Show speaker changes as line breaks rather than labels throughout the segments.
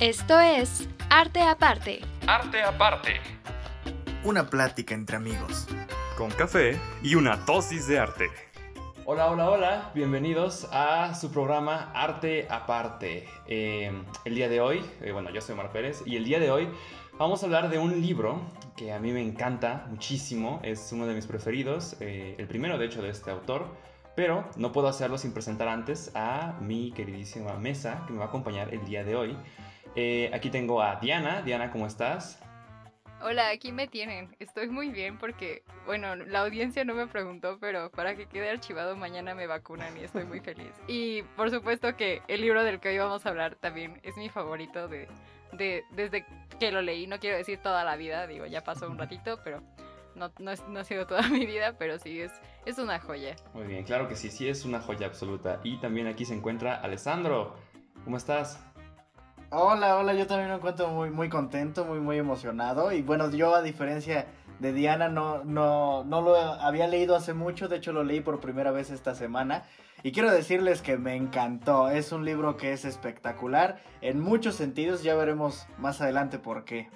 Esto es Arte Aparte.
Arte Aparte.
Una plática entre amigos.
Con café y una dosis de arte.
Hola, hola, hola. Bienvenidos a su programa Arte Aparte. Eh, el día de hoy, eh, bueno, yo soy Mar Pérez y el día de hoy vamos a hablar de un libro que a mí me encanta muchísimo. Es uno de mis preferidos. eh, el primero, de hecho, de este autor. Pero no puedo hacerlo sin presentar antes a mi queridísima mesa que me va a acompañar el día de hoy. Eh, aquí tengo a Diana. Diana, ¿cómo estás?
Hola, aquí me tienen. Estoy muy bien porque, bueno, la audiencia no me preguntó, pero para que quede archivado mañana me vacunan y estoy muy feliz. Y por supuesto que el libro del que hoy vamos a hablar también es mi favorito de, de desde que lo leí. No quiero decir toda la vida, digo, ya pasó un ratito, pero no, no, no ha sido toda mi vida, pero sí es, es una joya.
Muy bien, claro que sí, sí es una joya absoluta. Y también aquí se encuentra Alessandro. ¿Cómo estás?
Hola, hola, yo también me encuentro muy, muy contento, muy, muy emocionado. Y bueno, yo a diferencia de Diana no, no, no lo había leído hace mucho, de hecho lo leí por primera vez esta semana. Y quiero decirles que me encantó, es un libro que es espectacular en muchos sentidos, ya veremos más adelante por qué.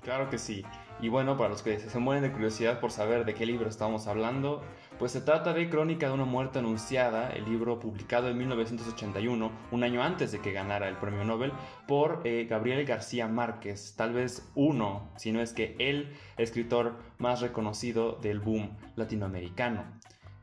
Claro que sí. Y bueno, para los que se mueren de curiosidad por saber de qué libro estamos hablando, pues se trata de Crónica de una muerte anunciada, el libro publicado en 1981, un año antes de que ganara el premio Nobel, por eh, Gabriel García Márquez, tal vez uno, si no es que el escritor más reconocido del boom latinoamericano.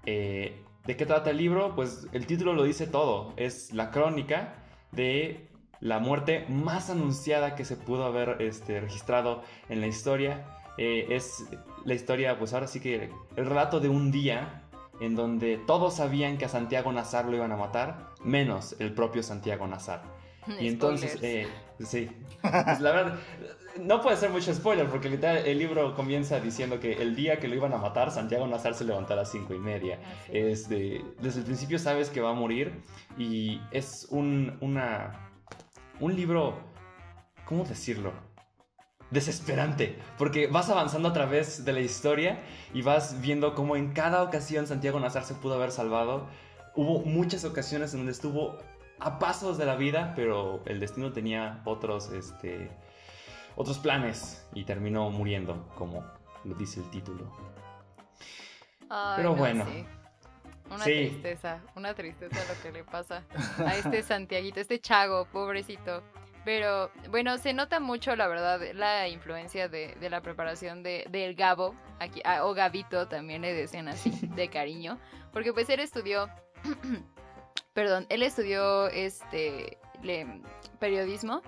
Eh, ¿De qué trata el libro? Pues el título lo dice todo, es la crónica de la muerte más anunciada que se pudo haber este, registrado en la historia. Eh, es la historia, pues ahora sí que el relato de un día en donde todos sabían que a Santiago Nazar lo iban a matar, menos el propio Santiago Nazar. Y entonces, eh, sí, pues la verdad, no puede ser mucho spoiler porque literal el libro comienza diciendo que el día que lo iban a matar, Santiago Nazar se levantó a las cinco y media. Este, desde el principio sabes que va a morir y es un, una, un libro, ¿cómo decirlo? Desesperante, porque vas avanzando a través de la historia y vas viendo cómo en cada ocasión Santiago Nazar se pudo haber salvado. Hubo muchas ocasiones en donde estuvo a pasos de la vida, pero el destino tenía otros, este, otros planes y terminó muriendo, como lo dice el título.
Ay,
Pero
no,
bueno.
sí. Una
Sí.
tristeza, una tristeza lo que le pasa a este Santiaguito, este Chago, pobrecito. Pero bueno, se nota mucho, la verdad, la influencia de, de la preparación de, del Gabo, aquí, ah, o Gabito también le decían así, de cariño. Porque pues él estudió, perdón, él estudió este le- periodismo.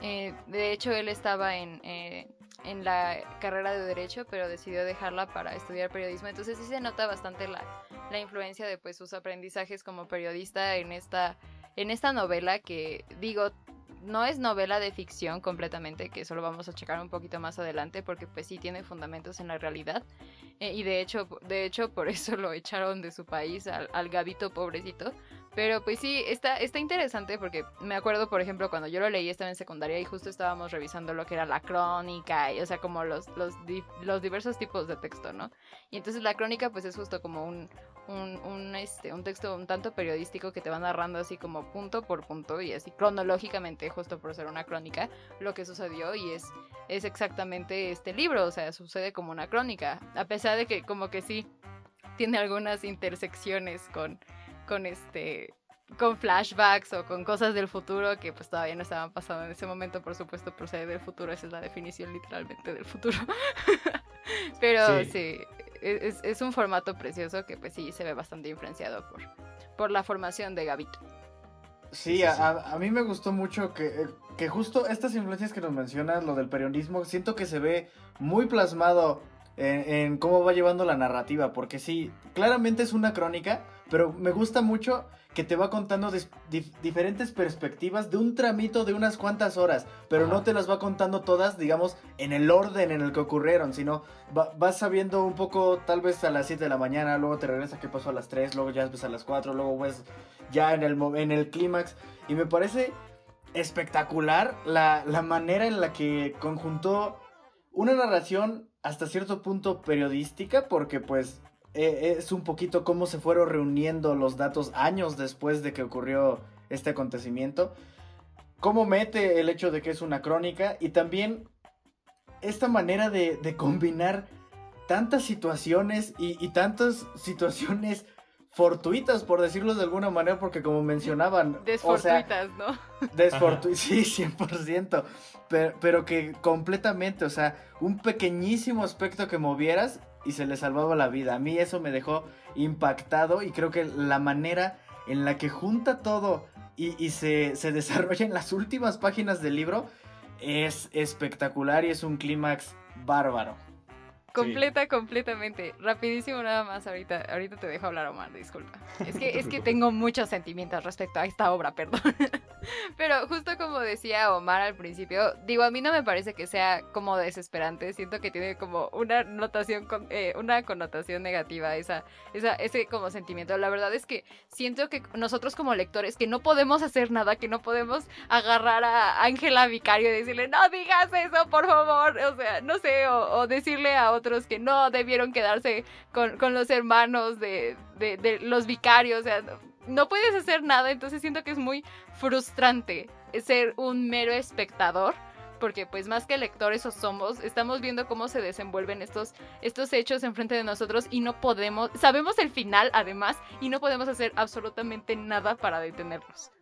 Eh, de hecho, él estaba en, eh, en la carrera de Derecho, pero decidió dejarla para estudiar periodismo. Entonces sí se nota bastante la, la influencia de pues sus aprendizajes como periodista en esta, en esta novela que digo, no es novela de ficción completamente, que eso lo vamos a checar un poquito más adelante, porque pues sí tiene fundamentos en la realidad. Eh, y de hecho, de hecho, por eso lo echaron de su país al, al Gabito pobrecito. Pero pues sí, está, está interesante porque me acuerdo, por ejemplo, cuando yo lo leí estaba en secundaria y justo estábamos revisando lo que era la crónica, y, o sea, como los, los, los diversos tipos de texto, ¿no? Y entonces la crónica pues es justo como un, un, un, este, un texto un tanto periodístico que te va narrando así como punto por punto y así cronológicamente, justo por ser una crónica, lo que sucedió y es, es exactamente este libro, o sea, sucede como una crónica, a pesar de que como que sí tiene algunas intersecciones con, con este con flashbacks o con cosas del futuro que pues todavía no estaban pasando en ese momento, por supuesto, procede del futuro, esa es la definición literalmente del futuro. Pero
Sí.
sí, es, es un formato precioso que pues sí se ve bastante influenciado por, por la formación de Gabito.
Sí,
sí,
a,
sí.
a- a mí me gustó mucho que, eh, que justo estas influencias que nos mencionas, lo del periodismo, siento que se ve muy plasmado en, en cómo va llevando la narrativa, porque sí, claramente es una crónica, pero me gusta mucho que te va contando dif- diferentes perspectivas de un tramito de unas cuantas horas, pero
Ajá.
no te las va contando todas, digamos, en el orden en el que ocurrieron, sino va- vas sabiendo un poco, tal vez a las 7 de la mañana, luego te regresa qué pasó a las 3, luego ya ves a las 4, luego ves ya en el, en el clímax. Y me parece espectacular la, la manera en la que conjuntó una narración hasta cierto punto periodística, porque pues eh, es un poquito cómo se fueron reuniendo los datos años después de que ocurrió este acontecimiento. cómo mete el hecho de que es una crónica y también esta manera de, de combinar tantas situaciones y, y tantas situaciones fortuitas, por decirlo de alguna manera, porque como mencionaban...
Desfortuitas, ¿no?
Desfortuitas, sí, 100%, pero, pero que completamente, o sea, un pequeñísimo aspecto que movieras y se le salvaba la vida. A mí eso me dejó impactado y creo que la manera en la que junta todo y, y se, se desarrolla en las últimas páginas del libro es espectacular y es un clímax bárbaro.
Completa, completamente. Rapidísimo nada más, ahorita, ahorita te dejo hablar, Omar, disculpa. Es que, es que tengo muchos sentimientos respecto a esta obra, perdón. Pero justo como decía Omar al principio, digo, a mí no me parece que sea como desesperante, siento que tiene como una notación, con, eh, una connotación negativa, esa, esa, ese como sentimiento. La verdad es que siento que nosotros como lectores, que no podemos hacer nada, que no podemos agarrar a Ángela Vicario y decirle, no digas eso, por favor, o sea, no sé, o, o decirle a otro que no debieron quedarse con, con los hermanos de, de, los vicarios. O sea, no, no puedes hacer nada, entonces siento que es muy frustrante ser un mero espectador porque pues más que lectores o somos, estamos viendo cómo se desenvuelven estos, estos hechos enfrente de nosotros y no podemos, sabemos el final además y no podemos hacer absolutamente nada para detenerlos.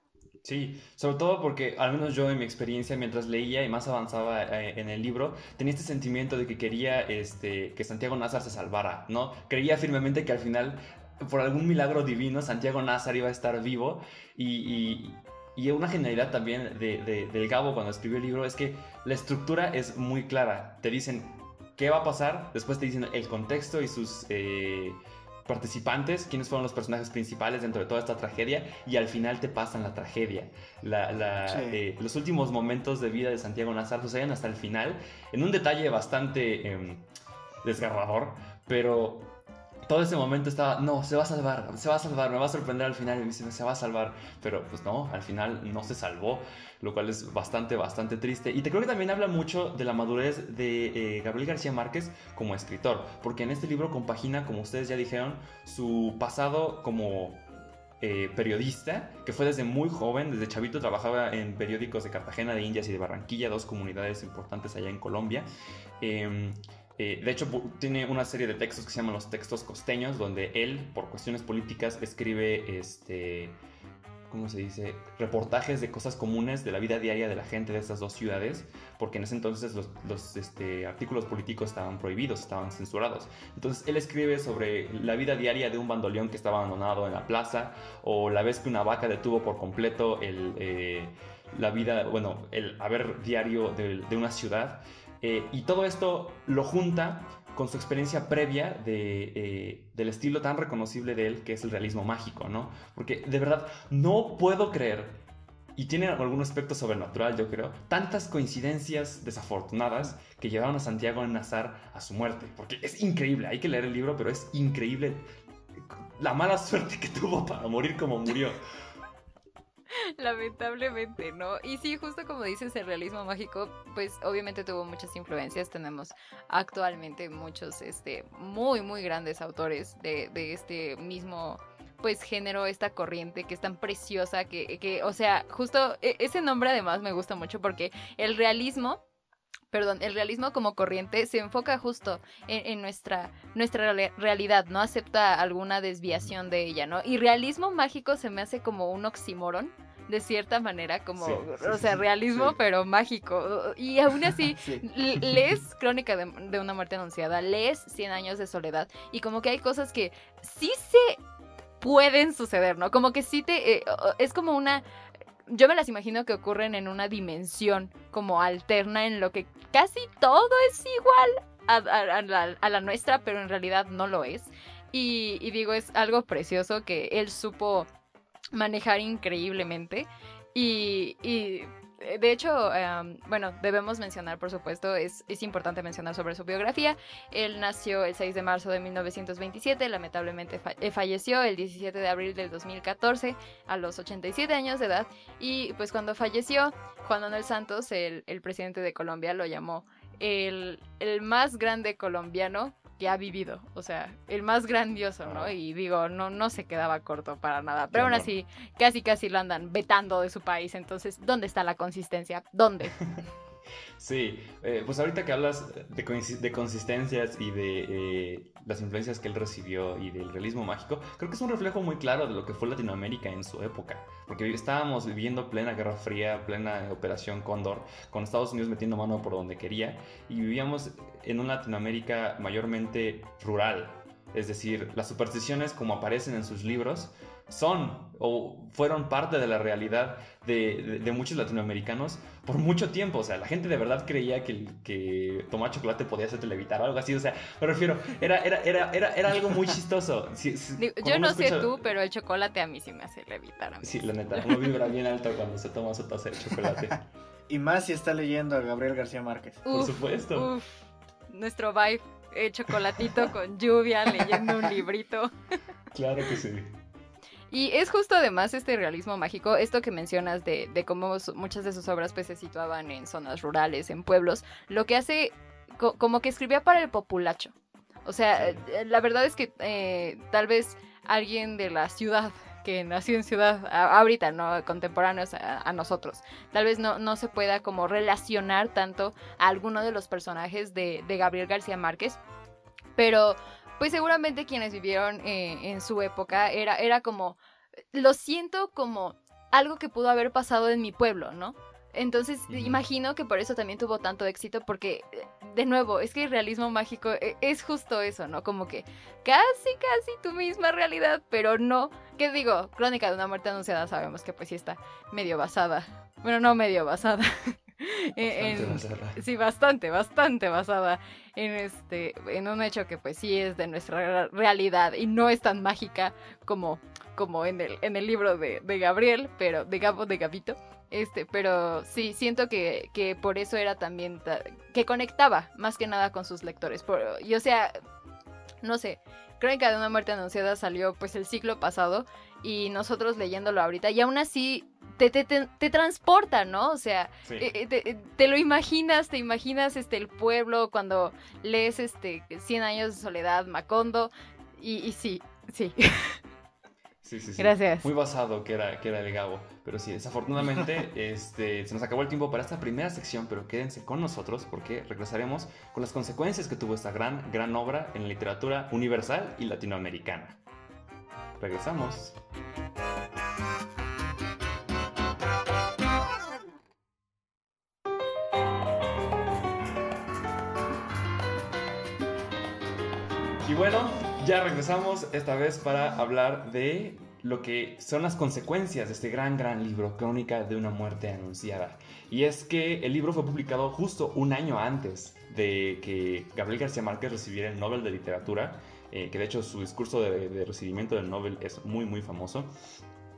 Sí, sobre todo porque, al menos yo en mi experiencia, mientras leía y más avanzaba eh, en el libro, tenía este sentimiento de que quería este, que Santiago Nazar se salvara, ¿no? Creía firmemente que al final, por algún milagro divino, Santiago Nazar iba a estar vivo y, y, y una genialidad también de, de, del Gabo cuando escribió el libro es que la estructura es muy clara. Te dicen qué va a pasar, después te dicen el contexto y sus... Eh, participantes, quiénes fueron los personajes principales dentro de toda esta tragedia y al final te pasan la tragedia. La, la, sí. eh, los últimos momentos de vida de Santiago Nazar suceden hasta el final en un detalle bastante eh, desgarrador, pero todo ese momento estaba, no, se va a salvar, se va a salvar, me va a sorprender al final y dice, se va a salvar, pero pues no, al final no se salvó, lo cual es bastante, bastante triste. Y te creo que también habla mucho de la madurez de eh, Gabriel García Márquez como escritor, porque en este libro compagina, como ustedes ya dijeron, su pasado como eh, periodista, que fue desde muy joven, desde chavito trabajaba en periódicos de Cartagena, de Indias y de Barranquilla, dos comunidades importantes allá en Colombia. Eh, eh, de hecho, tiene una serie de textos que se llaman los textos costeños, donde él, por cuestiones políticas, escribe, este, ¿cómo se dice? Reportajes de cosas comunes de la vida diaria de la gente de estas dos ciudades, porque en ese entonces los, este, artículos políticos estaban prohibidos, estaban censurados. Entonces, él escribe sobre la vida diaria de un bandoleón que estaba abandonado en la plaza, o la vez que una vaca detuvo por completo eh, la vida, bueno, el haber diario de una ciudad. Eh, y todo esto lo junta con su experiencia previa de, eh, del estilo tan reconocible de él que es el realismo mágico, ¿no? Porque de verdad no puedo creer, y tiene algún aspecto sobrenatural yo creo, tantas coincidencias desafortunadas que llevaron a Santiago Nazar a su muerte. Porque es increíble, hay que leer el libro, pero es increíble la mala suerte que tuvo para morir como murió.
Lamentablemente, ¿no? Y sí, justo como dices, el realismo mágico, pues obviamente tuvo muchas influencias. Tenemos actualmente muchos, este, muy, muy grandes autores de, este mismo pues género, esta corriente que es tan preciosa, que, que, o sea, justo e ese nombre además me gusta mucho porque el realismo perdón, el realismo como corriente se enfoca justo en, en nuestra, nuestra realidad, no acepta alguna desviación de ella, ¿no? Y realismo mágico se me hace como un oxímoron, de cierta manera, como, sí, sí, o sea, realismo, sí. pero mágico. Y aún así, lees Crónica de, de, una muerte anunciada, lees Cien años de soledad, y como que hay cosas que sí se pueden suceder, ¿no? Como que sí te... Eh, es como una yo me las imagino que ocurren en una dimensión como alterna en lo que casi todo es igual a, a, a, la, a la, nuestra, pero en realidad no lo es. Y, y, digo, es algo precioso que él supo manejar increíblemente. Y, y de hecho, um, bueno, debemos mencionar, por supuesto, es, es, importante mencionar sobre su biografía. Él nació el 6 de marzo de 1927, lamentablemente fa eh, falleció el 17 de abril del 2014 a los 87 años de edad. Y pues cuando falleció, Juan Manuel Santos, el, el presidente de Colombia, lo llamó el, el más grande colombiano que ha vivido, o sea, el más grandioso, ¿no? Y digo, no, no se quedaba corto para nada, pero aún así, casi casi lo andan vetando de su país, entonces, ¿dónde está la consistencia? ¿Dónde?
Sí, eh, pues ahorita que hablas de, consistencias y de eh, las influencias que él recibió y del realismo mágico, creo que es un reflejo muy claro de lo que fue Latinoamérica en su época, porque estábamos viviendo plena Guerra Fría, plena Operación Cóndor, con Estados Unidos metiendo mano por donde quería, y vivíamos en una Latinoamérica mayormente rural, es decir, las supersticiones como aparecen en sus libros son o fueron parte de la realidad de, de- de muchos latinoamericanos por mucho tiempo. O sea, la gente de verdad creía que, el- que tomar chocolate podía hacerte levitar o algo así. O sea, me refiero, era, era, era, era, era algo muy chistoso. Sí, sí,
Digo, yo no sé
escucha-
tú, pero el chocolate a mí sí me hace levitar. a mí.
Sí, la neta, uno vibra bien alto cuando se toma su taza de chocolate.
Y más si está leyendo a Gabriel García Márquez.
Por
Uf,
supuesto.
uf, nuestro vibe, eh, chocolatito con lluvia, leyendo un librito.
Claro que sí.
Y es justo además este realismo mágico, esto que mencionas de, de cómo muchas de sus obras pues, se situaban en zonas rurales, en pueblos, lo que hace co- como que escribía para el populacho. O sea, eh, la verdad es que eh, tal vez alguien de la ciudad que nació en ciudad ahorita, ¿no? Contemporáneos a, a nosotros. Tal vez no, no se pueda como relacionar tanto a alguno de los personajes de, de Gabriel García Márquez. Pero pues seguramente quienes vivieron eh, en su época era, era como, lo siento como algo que pudo haber pasado en mi pueblo, ¿no? Entonces imagino que por eso también tuvo tanto éxito porque, eh, de nuevo, es que el realismo mágico eh, es justo eso, ¿no? Como que casi, casi tu misma realidad, pero no. ¿Qué digo? Crónica de una muerte anunciada sabemos que pues sí está medio basada. Bueno, no medio basada. en-
Bastante basada.
Sí, bastante, bastante basada en este, en un hecho que pues sí es de nuestra realidad y no es tan mágica como, como en el, en el libro de, de Gabriel, pero de Gabo, de Gabito. Este, pero sí, siento que, que por eso era también, ta- que conectaba más que nada con sus lectores. Por- y o sea, no sé, Crónica de una muerte anunciada salió pues el siglo pasado y nosotros leyéndolo ahorita y aún así te, te, te, te transporta, ¿no? O sea,
Sí.
eh, eh, te, te lo imaginas, te imaginas este el pueblo cuando lees este 100 años de soledad, Macondo y, y sí, sí.
Sí, sí, sí.
Gracias.
Muy basado que era, que era el Gabo. Pero sí, desafortunadamente este, se nos acabó el tiempo para esta primera sección, pero quédense con nosotros porque regresaremos con las consecuencias que tuvo esta gran, gran obra en la literatura universal y latinoamericana. Regresamos. Bueno, ya regresamos esta vez para hablar de lo que son las consecuencias de este gran, gran libro, Crónica de una muerte anunciada. Y es que el libro fue publicado justo un año antes de que Gabriel García Márquez recibiera el Nobel de Literatura, eh, que de hecho su discurso de, de recibimiento del Nobel es muy, muy famoso.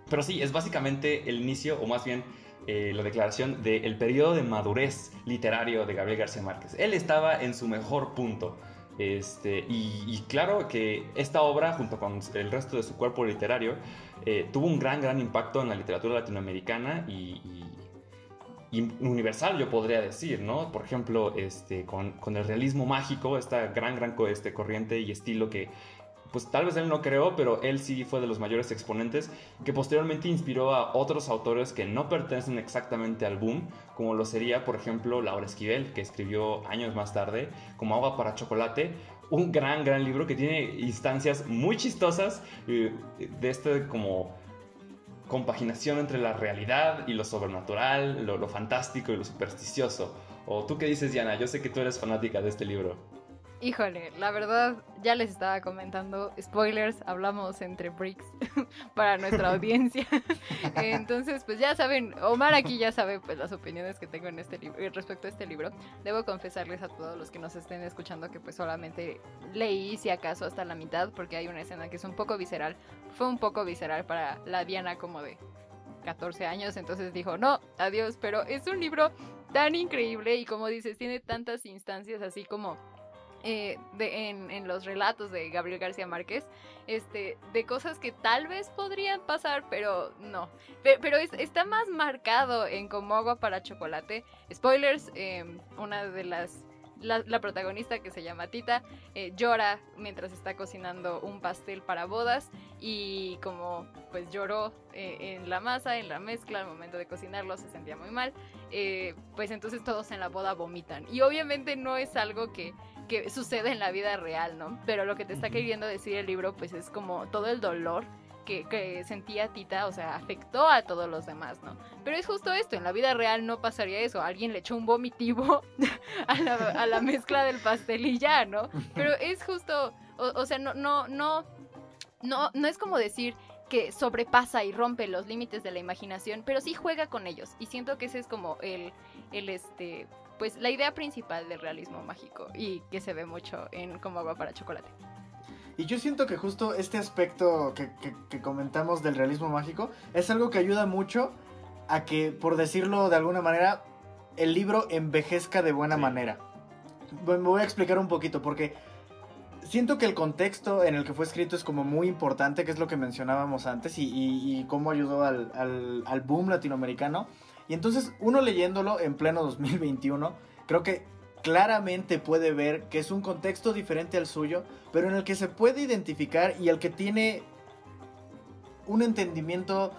Pero sí, es básicamente el inicio, o más bien eh, la declaración del periodo de madurez literario de Gabriel García Márquez. Él estaba en su mejor punto. Este, y, claro que esta obra, junto con el resto de su cuerpo literario, eh, tuvo un gran, gran impacto en la literatura latinoamericana y, universal, yo podría decir, ¿no? Por ejemplo, este, con, con el realismo mágico, esta gran, gran este, corriente y estilo que, pues tal vez él no creó, pero él sí fue de los mayores exponentes, que posteriormente inspiró a otros autores que no pertenecen exactamente al boom, como lo sería, por ejemplo, Laura Esquivel, que escribió años más tarde, como Agua para Chocolate, un gran, gran libro que tiene instancias muy chistosas eh, de este como compaginación entre la realidad y lo sobrenatural, lo, lo fantástico y lo supersticioso. ¿O tú qué dices, Diana? Yo sé que tú eres fanática de este libro.
Híjole, la verdad, ya les estaba comentando, spoilers, hablamos entre bricks para nuestra audiencia. Entonces, pues ya saben, Omar aquí ya sabe pues las opiniones que tengo en este libro respecto a este libro. Debo confesarles a todos los que nos estén escuchando que pues solamente leí si acaso hasta la mitad porque hay una escena que es un poco visceral. Fue un poco visceral para la Diana como de 14 años, entonces dijo, "No, adiós", pero es un libro tan increíble y como dices, tiene tantas instancias así como eh, en, los relatos de Gabriel García Márquez, este, de cosas que tal vez podrían pasar, pero no. Pe- pero es- está más marcado en como agua para chocolate. Spoilers, eh, una de las la, protagonista que se llama Tita eh, llora mientras está cocinando un pastel para bodas y como pues lloró eh, en la masa, en la mezcla, al momento de cocinarlo se sentía muy mal, pues entonces todos en la boda vomitan. Y obviamente no es algo que, que sucede en la vida real, ¿no? Pero lo que te está queriendo decir el libro pues es como todo el dolor que, que sentía Tita, o sea, afectó a todos los demás, ¿no? Pero es justo esto, en la vida real no pasaría eso, alguien le echó un vomitivo a la, a la mezcla del pastel y ya, ¿no? Pero es justo, o, o sea, no, no, no, no, no es como decir que sobrepasa y rompe los límites de la imaginación, pero sí juega con ellos. Y siento que ese es como el, el este, pues la idea principal del realismo mágico y que se ve mucho en Como agua para chocolate.
Y yo siento que justo este aspecto que, que- que comentamos del realismo mágico es algo que ayuda mucho a que, por decirlo de alguna manera, el libro envejezca de buena
Sí.
manera. Bueno, Me voy a explicar un poquito porque siento que el contexto en el que fue escrito es como muy importante, que es lo que mencionábamos antes, y, y- y cómo ayudó al, al- al boom latinoamericano. Y entonces uno leyéndolo en pleno 2021, creo que claramente puede ver que es un contexto diferente al suyo, pero en el que se puede identificar y el que tiene un entendimiento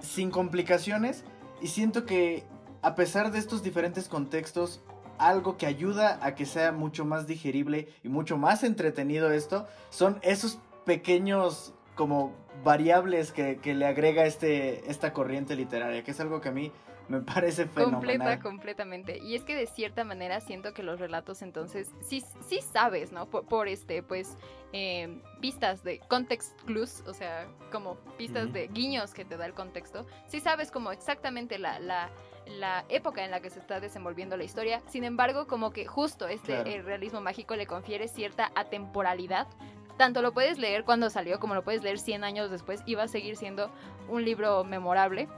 sin complicaciones. Y siento que a pesar de estos diferentes contextos, algo que ayuda a que sea mucho más digerible y mucho más entretenido esto, son esos pequeños como variables que, que le agrega este, esta corriente literaria, que es algo que a mí me parece fenomenal.
Completa, completamente. Y es que de cierta manera siento que los relatos entonces sí, sí sabes, ¿no? Por, por este, pues, eh, pistas de context clues, o sea, como pistas de guiños que te da el contexto. Sí sabes como exactamente la, la, la época en la que se está desenvolviendo la historia. Sin embargo, como que justo este
Claro.
el realismo mágico le confiere cierta atemporalidad. Tanto lo puedes leer cuando salió como lo puedes leer 100 años después y va a seguir siendo un libro memorable.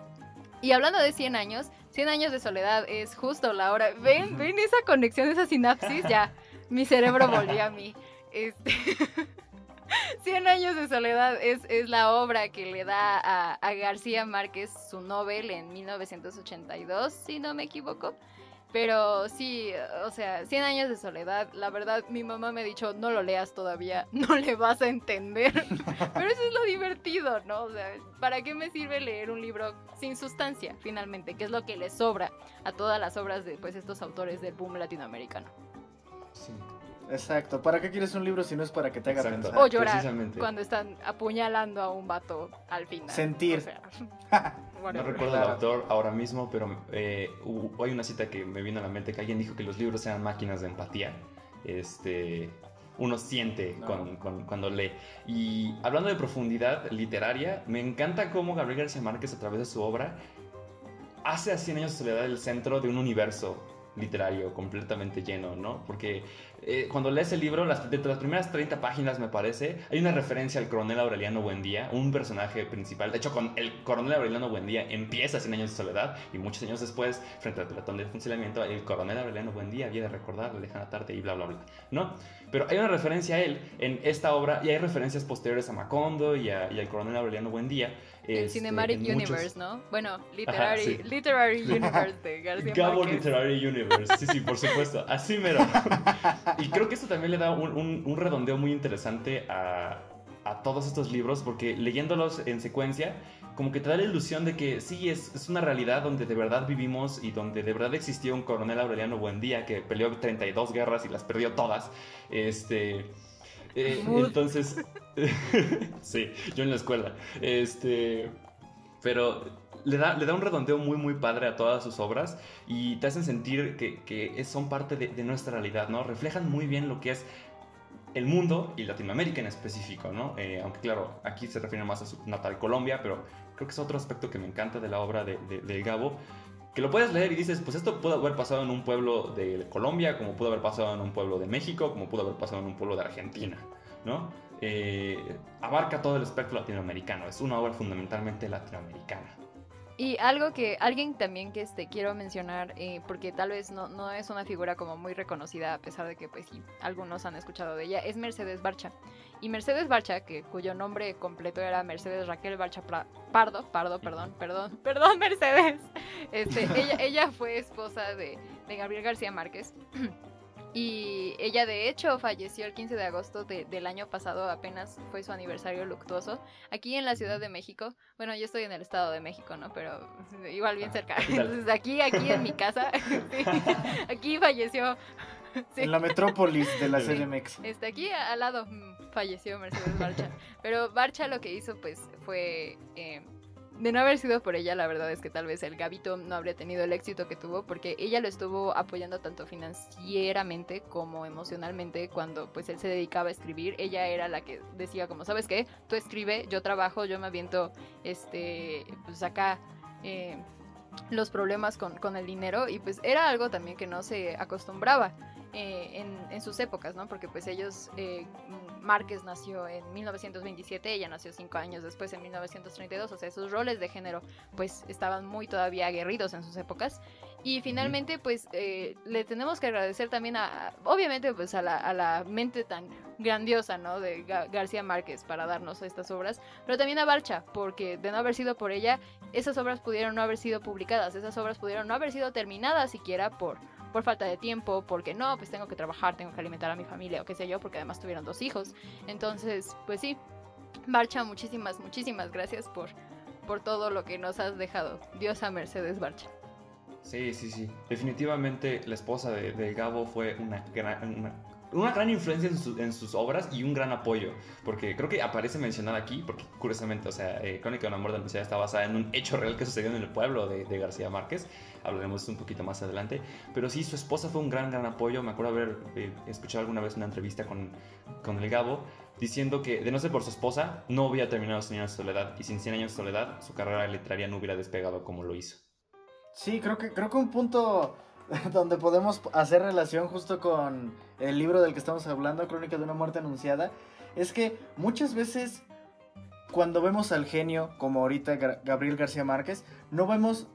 Y hablando de 100 años, 100 años de soledad es justo la hora. ¿Ven? ¿Ven esa conexión, esa sinapsis? Ya, mi cerebro volvió a mí. Este... 100 años de soledad es, es la obra que le da a, a García Márquez su Nobel en 1982, si no me equivoco. Pero sí, o sea, 100 años de soledad, la verdad, mi mamá me ha dicho, no lo leas todavía, no le vas a entender. Pero eso es lo divertido, ¿no? O sea, ¿para qué me sirve leer un libro sin sustancia, finalmente? Que es lo que le sobra a todas las obras de pues, estos autores del boom latinoamericano.
Sí.
Exacto. ¿Para qué quieres un libro si no es para que te haga
Exacto.
pensar?
O llorar cuando están apuñalando a un vato al final.
Sentir.
O sea,
No recuerdo el
Claro.
autor ahora mismo, pero eh, hubo- hay una cita que me vino a la mente que alguien dijo que los libros eran máquinas de empatía. Este, uno siente
No.
con- con- cuando lee. Y hablando de profundidad literaria, me encanta cómo Gabriel García Márquez a través de su obra hace a 100 años de soledad el centro de un universo literario completamente lleno, ¿no? Porque eh, cuando lees el libro, las, de las primeras 30 páginas, me parece, hay una referencia al coronel Aureliano Buendía, un personaje principal. De hecho, con el coronel Aureliano Buendía empieza 100 años de soledad y muchos años después, frente al pelotón de fusilamiento, el coronel Aureliano Buendía había de recordar la lejana tarde y bla, bla, bla, ¿no? Pero hay una referencia a él en esta obra y hay referencias posteriores a Macondo y, y al coronel Aureliano Buendía.
El
este,
Cinematic
muchos-
Universe, ¿no? Bueno, Literary,
sí.
literary Universe de García
Gabo
Márquez.
Literary Universe, sí, sí, por supuesto, así mero. Y creo que esto también le da un, un- un redondeo muy interesante a, a todos estos libros, porque leyéndolos en secuencia, como que te da la ilusión de que sí, es, es una realidad donde de verdad vivimos y donde de verdad existió un coronel Aureliano Buendía que peleó 32 guerras y las perdió todas. Este. Eh, entonces. sí, yo en la escuela. Este. Pero le da, le da un redondeo muy, muy padre a todas sus obras y te hacen sentir que, que son parte de, de nuestra realidad, ¿no? Reflejan muy bien lo que es el mundo y Latinoamérica en específico, ¿no? Eh, aunque claro, aquí se refiere más a su natal Colombia, pero creo que es otro aspecto que me encanta de la obra de, de- del Gabo, que lo puedes leer y dices, pues esto pudo haber pasado en un pueblo de Colombia, como pudo haber pasado en un pueblo de México, como pudo haber pasado en un pueblo de Argentina, ¿no? Eh, abarca todo el espectro latinoamericano, es una obra fundamentalmente latinoamericana.
Y algo que alguien también que este quiero mencionar, eh, porque tal vez no, no es una figura como muy reconocida, a pesar de que pues sí, algunos han escuchado de ella, es Mercedes Barcha. Y Mercedes Barcha, que, cuyo nombre completo era Mercedes Raquel Barcha Pra- Pardo, Pardo, perdón, perdón, perdón Mercedes. Este, ella, ella fue esposa de, de Gabriel García Márquez. Y ella de hecho falleció el 15 de agosto de- del año pasado, apenas fue su aniversario luctuoso, aquí en la Ciudad de México. Bueno, yo estoy en el Estado de México, ¿no? Pero igual bien cerca.
capital.
Entonces aquí, aquí en mi casa, sí, aquí falleció. sí.
En la metrópolis de la. CDMX.
Este, aquí al lado mm, falleció Mercedes Barcha. Pero Barcha lo que hizo, pues, fue. eh, de no haber sido por ella, la verdad es que tal vez el Gabito no habría tenido el éxito que tuvo, porque ella lo estuvo apoyando tanto financieramente como emocionalmente cuando pues él se dedicaba a escribir. Ella era la que decía como, ¿sabes qué? Tú escribe, yo trabajo, yo me aviento, este, pues acá. eh, los problemas con, con el dinero y pues era algo también que no se acostumbraba eh, en, sus épocas, ¿no? Porque pues ellos, eh, Márquez nació en 1927, ella nació cinco años después en 1932, o sea, sus roles de género pues estaban muy todavía aguerridos en sus épocas. Y finalmente pues eh, le tenemos que agradecer también a, a- obviamente pues a la, a la mente tan grandiosa, ¿no? De Ga- García Márquez para darnos estas obras, pero también a Barcha, porque de no haber sido por ella, esas obras pudieron no haber sido publicadas, esas obras pudieron no haber sido terminadas siquiera por por falta de tiempo, porque no, pues tengo que trabajar, tengo que alimentar a mi familia o qué sé yo, porque además tuvieron dos hijos. Entonces, pues sí, Barcha, muchísimas, muchísimas gracias por, por todo lo que nos has dejado. Diosa Mercedes Barcha.
Sí, sí, sí. Definitivamente la esposa de, de Gabo fue una gran, una, una gran influencia en, su- en sus obras y un gran apoyo. Porque creo que aparece mencionada aquí, porque curiosamente, o sea, eh, Crónica de una muerte anunciada está basada en un hecho real que sucedió en el pueblo de, de García Márquez. Hablaremos de un poquito más adelante. Pero sí, su esposa fue un gran, gran apoyo. Me acuerdo haber eh, escuchado alguna vez una entrevista con, con el Gabo diciendo que de no ser por su esposa, no hubiera terminado Cien años de soledad. Y sin Cien años de soledad, su carrera literaria no hubiera despegado como lo hizo.
Sí, creo que, creo que un punto donde podemos hacer relación justo con el libro del que estamos hablando, Crónica de una muerte anunciada, es que muchas veces cuando vemos al genio, como ahorita Gabriel García Márquez, no vemos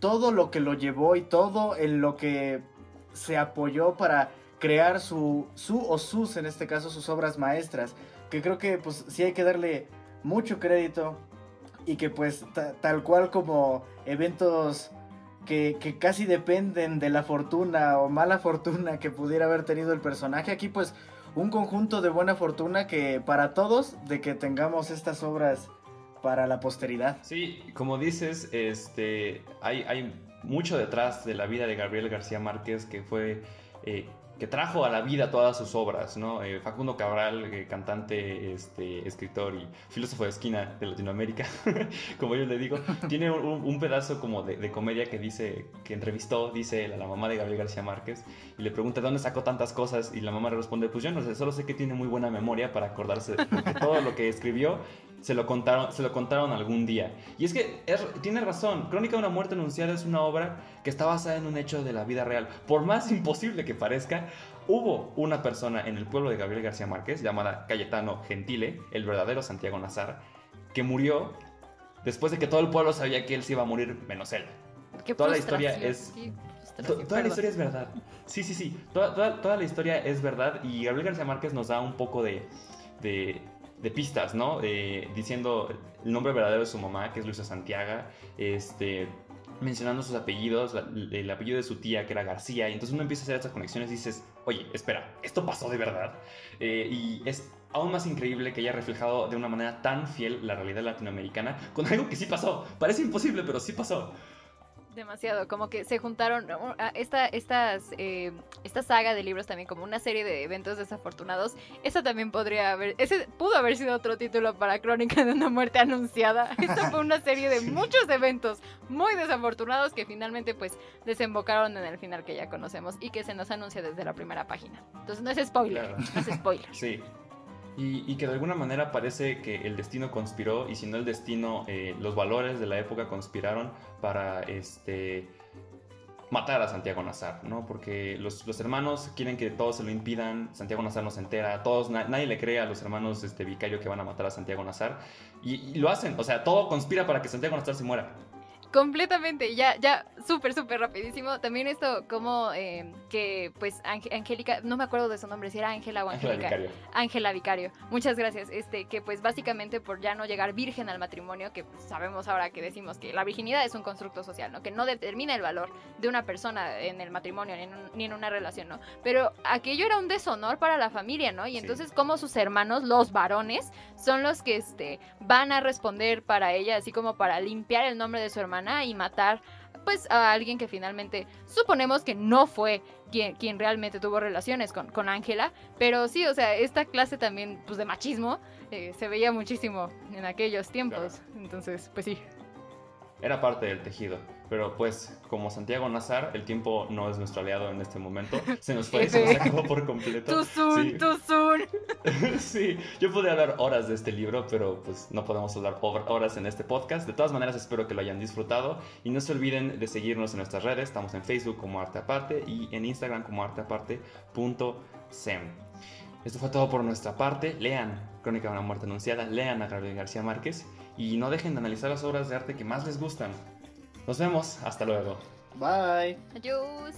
todo lo que lo llevó y todo en lo que se apoyó para crear su, su o sus, en este caso, sus obras maestras, que creo que pues sí hay que darle mucho crédito y que pues ta- tal cual como eventos que, casi dependen de la fortuna o mala fortuna que pudiera haber tenido el personaje. Aquí pues un conjunto de buena fortuna que para todos de que tengamos estas obras para la posteridad.
Sí, como dices, este, hay, hay mucho detrás de la vida de Gabriel García Márquez que fue, eh, que trajo a la vida todas sus obras, ¿no? Eh, Facundo Cabral, eh, cantante, este, escritor y filósofo de esquina de Latinoamérica, como yo le digo, tiene un, un pedazo como de, de comedia que dice, que entrevistó, dice él, a la mamá de Gabriel García Márquez y le pregunta de dónde sacó tantas cosas y la mamá le responde, pues yo no sé, solo sé que tiene muy buena memoria para acordarse de todo lo que escribió se lo contaron, se lo contaron algún día. Y es que es- tiene razón, Crónica de una muerte anunciada es una obra que está basada en un hecho de la vida real. Por más imposible que parezca, hubo una persona en el pueblo de Gabriel García Márquez llamada Cayetano Gentile, el verdadero Santiago Nazar, que murió después de que todo el pueblo sabía que él se iba a morir menos él.
Qué
Toda la historia es- toda la historia es verdad. Sí, sí, sí. Toda, toda- toda la historia es verdad. Y Gabriel García Márquez nos da un poco de, de, de pistas, ¿no? Eh, diciendo el nombre verdadero de su mamá, que es Luisa Santiago. Este, mencionando sus apellidos, el apellido de su tía, que era García. Y entonces uno empieza a hacer estas conexiones y dices, oye, espera, ¿esto pasó de verdad? Eh, y es aún más increíble que haya reflejado de una manera tan fiel la realidad latinoamericana con algo que sí pasó. Parece imposible, pero sí pasó.
Demasiado, como que se juntaron esta, estas, eh, esta saga de libros también como una serie de eventos desafortunados. Esa también podría haber, ese pudo haber sido otro título para Crónica de una muerte anunciada. Esta fue una serie de muchos eventos muy desafortunados que finalmente pues desembocaron en el final que ya conocemos y que se nos anuncia desde la primera página. Entonces no es spoiler,
Claro.
no es spoiler.
Sí. Y, y que de alguna manera parece que el destino conspiró, y si no el destino, eh, los valores de la época conspiraron para este, matar a Santiago Nazar, ¿no? Porque los, los hermanos quieren que todos se lo impidan, Santiago Nazar no se entera, todos, na- nadie le cree a los hermanos este, Vicario que van a matar a Santiago Nazar, y, y lo hacen, o sea, todo conspira para que Santiago Nazar se muera.
Completamente, ya, ya, súper, súper rapidísimo. También esto, como eh, que, pues, Ang- Angélica, no me acuerdo de su nombre, si era Ángela o Angélica.
Vicario.
Ángela Vicario, muchas gracias. Este, que pues básicamente por ya no llegar virgen al matrimonio, que pues, sabemos ahora que decimos que la virginidad es un constructo social, ¿no? Que no determina el valor de una persona en el matrimonio ni en, un- ni en una relación, ¿no? Pero aquello era un deshonor para la familia, ¿no? Y
Sí.
entonces como sus hermanos, los varones, son los que este, van a responder para ella, así como para limpiar el nombre de su hermana y matar pues a alguien que finalmente suponemos que no fue quien, quien realmente tuvo relaciones con con Ángela, pero sí, o sea, esta clase también pues de machismo eh, se veía muchísimo en aquellos tiempos, entonces pues sí.
Era parte del tejido. Pero pues, como Santiago Nazar, el tiempo no es nuestro aliado en este momento. Se nos fue, se nos
F.
acabó por completo.
Too soon,
Sí.
too soon.
sí, yo podría hablar horas de este libro, pero pues no podemos hablar hor- horas en este podcast. De todas maneras, espero que lo hayan disfrutado y no se olviden de seguirnos en nuestras redes. Estamos en Facebook como Arte Aparte y en Instagram como arteaparte.sem. Esto fue todo por nuestra parte. Lean Crónica de una muerte anunciada, lean a Gabriel García Márquez y no dejen de analizar las obras de arte que más les gustan. Nos vemos, hasta luego.
Bye.
Adiós.